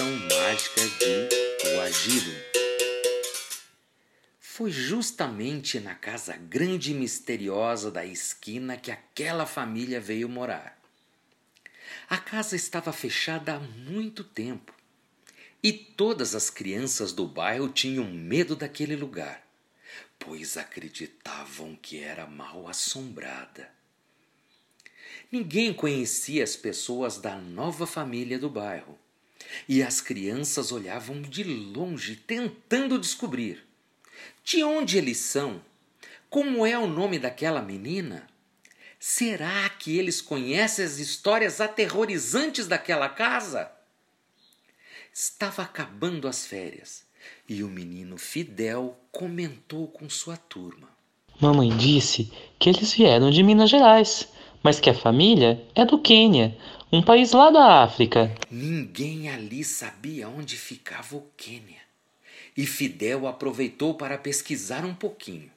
coleção mágica de O Agiro. Foi justamente na casa grande e misteriosa da esquina que aquela família veio morar. A casa estava fechada há muito tempo e todas as crianças do bairro tinham medo daquele lugar, pois acreditavam que era mal assombrada. Ninguém conhecia as pessoas da nova família do bairro. E as crianças olhavam de longe, tentando descobrir de onde eles são, como é o nome daquela menina. Será que eles conhecem as histórias aterrorizantes daquela casa? Estava acabando as férias e o menino Fidel comentou com sua turma. Mamãe disse que eles vieram de Minas Gerais mas que a família é do Quênia, um país lá da África. Ninguém ali sabia onde ficava o Quênia. E Fidel aproveitou para pesquisar um pouquinho.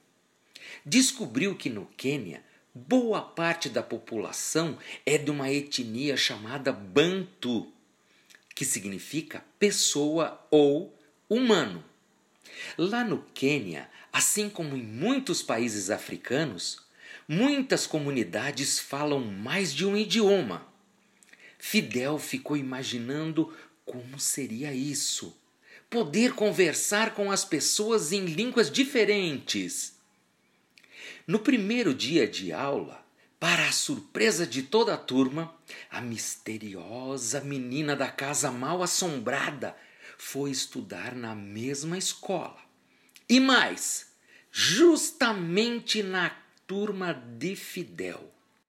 Descobriu que no Quênia, boa parte da população é de uma etnia chamada Bantu, que significa pessoa ou humano. Lá no Quênia, assim como em muitos países africanos, Muitas comunidades falam mais de um idioma. Fidel ficou imaginando como seria isso. Poder conversar com as pessoas em línguas diferentes. No primeiro dia de aula, para a surpresa de toda a turma, a misteriosa menina da casa mal assombrada foi estudar na mesma escola. E mais, justamente na turma de Fidel.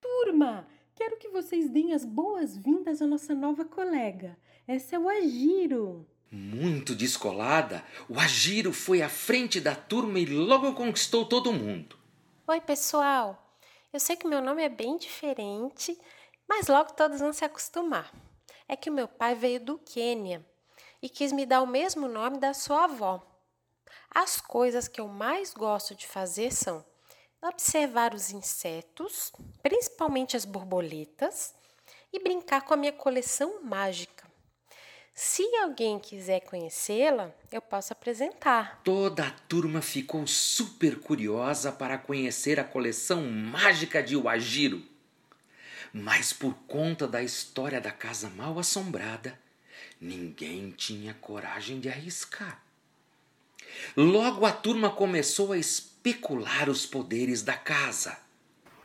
Turma, quero que vocês deem as boas-vindas à nossa nova colega. Essa é o Agiro. Muito descolada, o Agiro foi à frente da turma e logo conquistou todo mundo. Oi, pessoal. Eu sei que meu nome é bem diferente, mas logo todos vão se acostumar. É que o meu pai veio do Quênia e quis me dar o mesmo nome da sua avó. As coisas que eu mais gosto de fazer são observar os insetos, principalmente as borboletas, e brincar com a minha coleção mágica. Se alguém quiser conhecê-la, eu posso apresentar. Toda a turma ficou super curiosa para conhecer a coleção mágica de Wajiro. Mas por conta da história da casa mal assombrada, ninguém tinha coragem de arriscar. Logo a turma começou a especular os poderes da casa.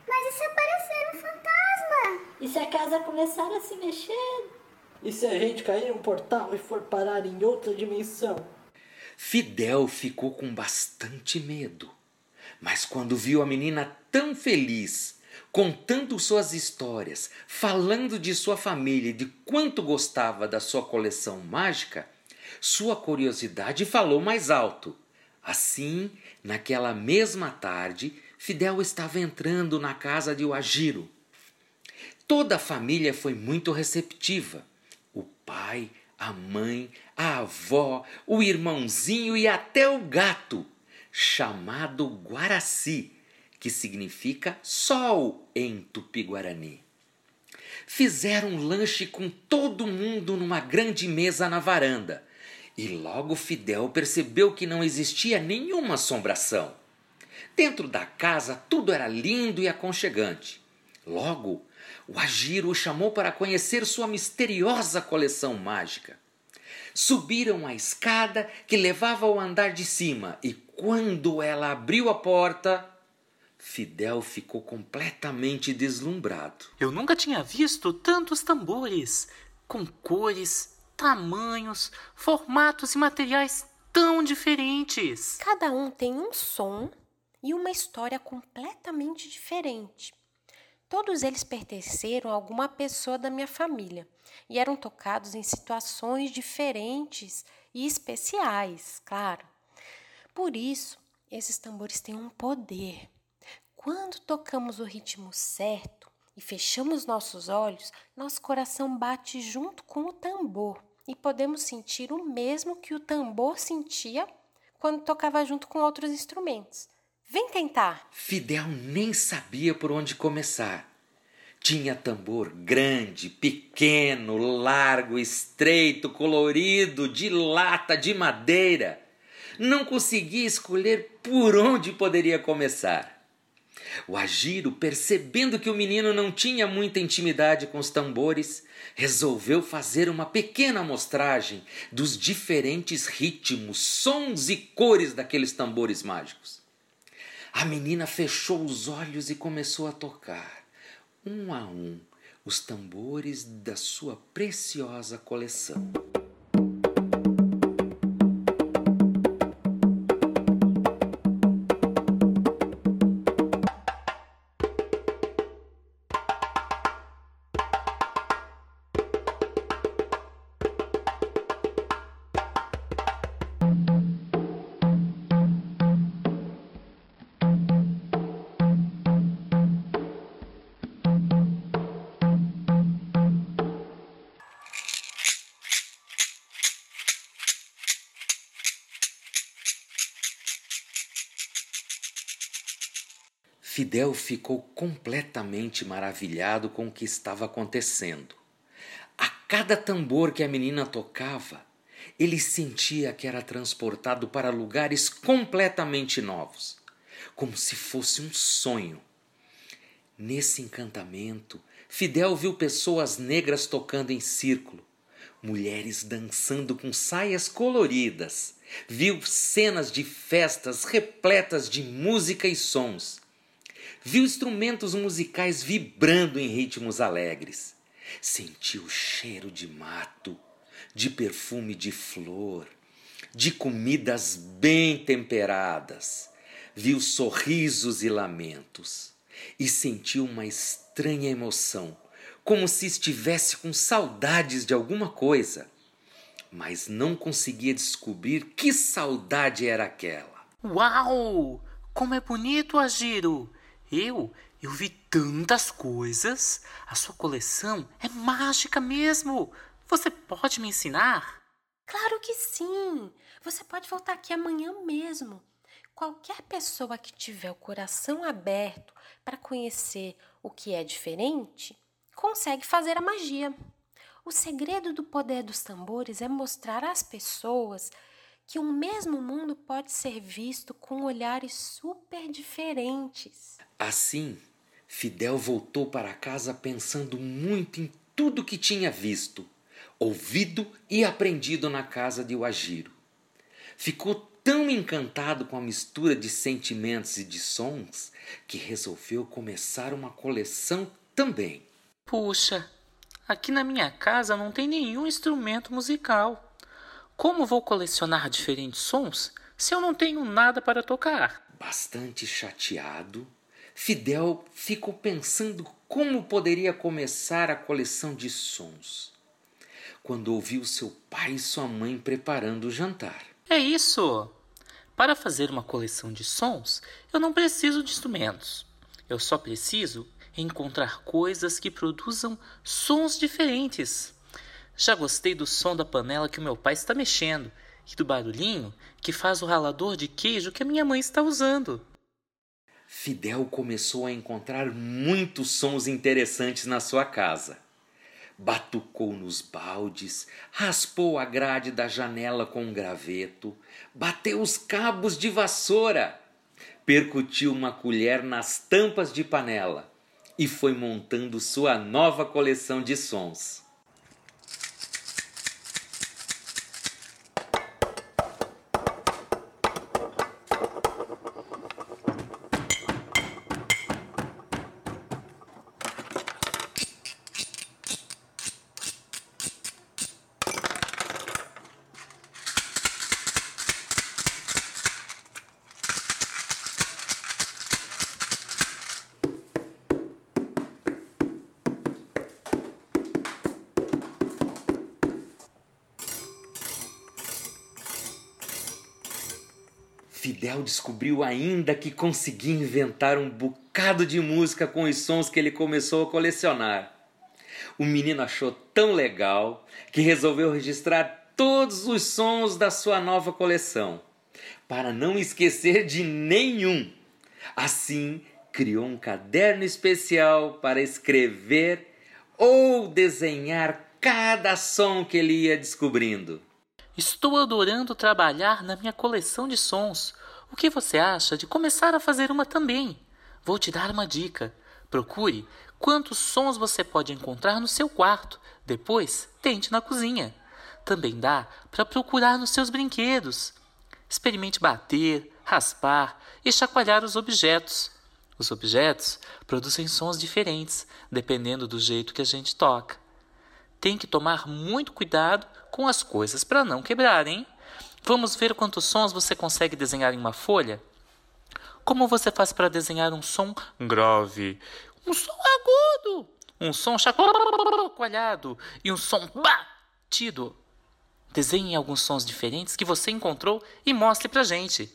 Mas e se aparecer um fantasma? E se a casa começar a se mexer? E se a gente cair em um portal e for parar em outra dimensão? Fidel ficou com bastante medo. Mas quando viu a menina tão feliz, contando suas histórias, falando de sua família e de quanto gostava da sua coleção mágica, sua curiosidade falou mais alto. Assim, naquela mesma tarde, Fidel estava entrando na casa de Wajiro. Toda a família foi muito receptiva. O pai, a mãe, a avó, o irmãozinho e até o gato, chamado Guaraci, que significa sol em tupi-guarani. Fizeram um lanche com todo mundo numa grande mesa na varanda e logo Fidel percebeu que não existia nenhuma assombração. Dentro da casa tudo era lindo e aconchegante. Logo, o Agiro o chamou para conhecer sua misteriosa coleção mágica. Subiram a escada que levava ao andar de cima e quando ela abriu a porta, Fidel ficou completamente deslumbrado. Eu nunca tinha visto tantos tambores, com cores, tamanhos, formatos e materiais tão diferentes. Cada um tem um som e uma história completamente diferente. Todos eles pertenceram a alguma pessoa da minha família e eram tocados em situações diferentes e especiais, claro. Por isso, esses tambores têm um poder. Quando tocamos o ritmo certo e fechamos nossos olhos, nosso coração bate junto com o tambor e podemos sentir o mesmo que o tambor sentia quando tocava junto com outros instrumentos. Vem tentar! Fidel nem sabia por onde começar. Tinha tambor grande, pequeno, largo, estreito, colorido, de lata, de madeira. Não conseguia escolher por onde poderia começar. O Agiro, percebendo que o menino não tinha muita intimidade com os tambores, resolveu fazer uma pequena amostragem dos diferentes ritmos, sons e cores daqueles tambores mágicos. A menina fechou os olhos e começou a tocar um a um os tambores da sua preciosa coleção. Fidel ficou completamente maravilhado com o que estava acontecendo. A cada tambor que a menina tocava, ele sentia que era transportado para lugares completamente novos, como se fosse um sonho. Nesse encantamento, Fidel viu pessoas negras tocando em círculo, mulheres dançando com saias coloridas, viu cenas de festas repletas de música e sons Viu instrumentos musicais vibrando em ritmos alegres. Sentiu o cheiro de mato, de perfume de flor, de comidas bem temperadas. Viu sorrisos e lamentos. E sentiu uma estranha emoção, como se estivesse com saudades de alguma coisa. Mas não conseguia descobrir que saudade era aquela. Uau! Como é bonito, Agiro! Eu, eu vi tantas coisas. A sua coleção é mágica mesmo. Você pode me ensinar? Claro que sim. Você pode voltar aqui amanhã mesmo. Qualquer pessoa que tiver o coração aberto para conhecer o que é diferente, consegue fazer a magia. O segredo do poder dos tambores é mostrar às pessoas que o mesmo mundo pode ser visto com olhares super diferentes. Assim, Fidel voltou para casa pensando muito em tudo que tinha visto, ouvido e aprendido na casa de Wajiro. Ficou tão encantado com a mistura de sentimentos e de sons que resolveu começar uma coleção também. Puxa, aqui na minha casa não tem nenhum instrumento musical. Como vou colecionar diferentes sons se eu não tenho nada para tocar? Bastante chateado, Fidel ficou pensando como poderia começar a coleção de sons. Quando ouviu seu pai e sua mãe preparando o jantar. É isso! Para fazer uma coleção de sons, eu não preciso de instrumentos. Eu só preciso encontrar coisas que produzam sons diferentes. Já gostei do som da panela que o meu pai está mexendo e do barulhinho que faz o ralador de queijo que a minha mãe está usando. Fidel começou a encontrar muitos sons interessantes na sua casa. Batucou nos baldes, raspou a grade da janela com um graveto, bateu os cabos de vassoura, percutiu uma colher nas tampas de panela e foi montando sua nova coleção de sons. Fidel descobriu ainda que conseguia inventar um bocado de música com os sons que ele começou a colecionar. O menino achou tão legal que resolveu registrar todos os sons da sua nova coleção, para não esquecer de nenhum. Assim, criou um caderno especial para escrever ou desenhar cada som que ele ia descobrindo. Estou adorando trabalhar na minha coleção de sons. O que você acha de começar a fazer uma também? Vou te dar uma dica. Procure quantos sons você pode encontrar no seu quarto. Depois, tente na cozinha. Também dá para procurar nos seus brinquedos. Experimente bater, raspar e chacoalhar os objetos. Os objetos produzem sons diferentes, dependendo do jeito que a gente toca. Tem que tomar muito cuidado com as coisas para não quebrarem. Vamos ver quantos sons você consegue desenhar em uma folha? Como você faz para desenhar um som grave, um som agudo, um som chacoalhado e um som batido? Desenhe alguns sons diferentes que você encontrou e mostre pra gente.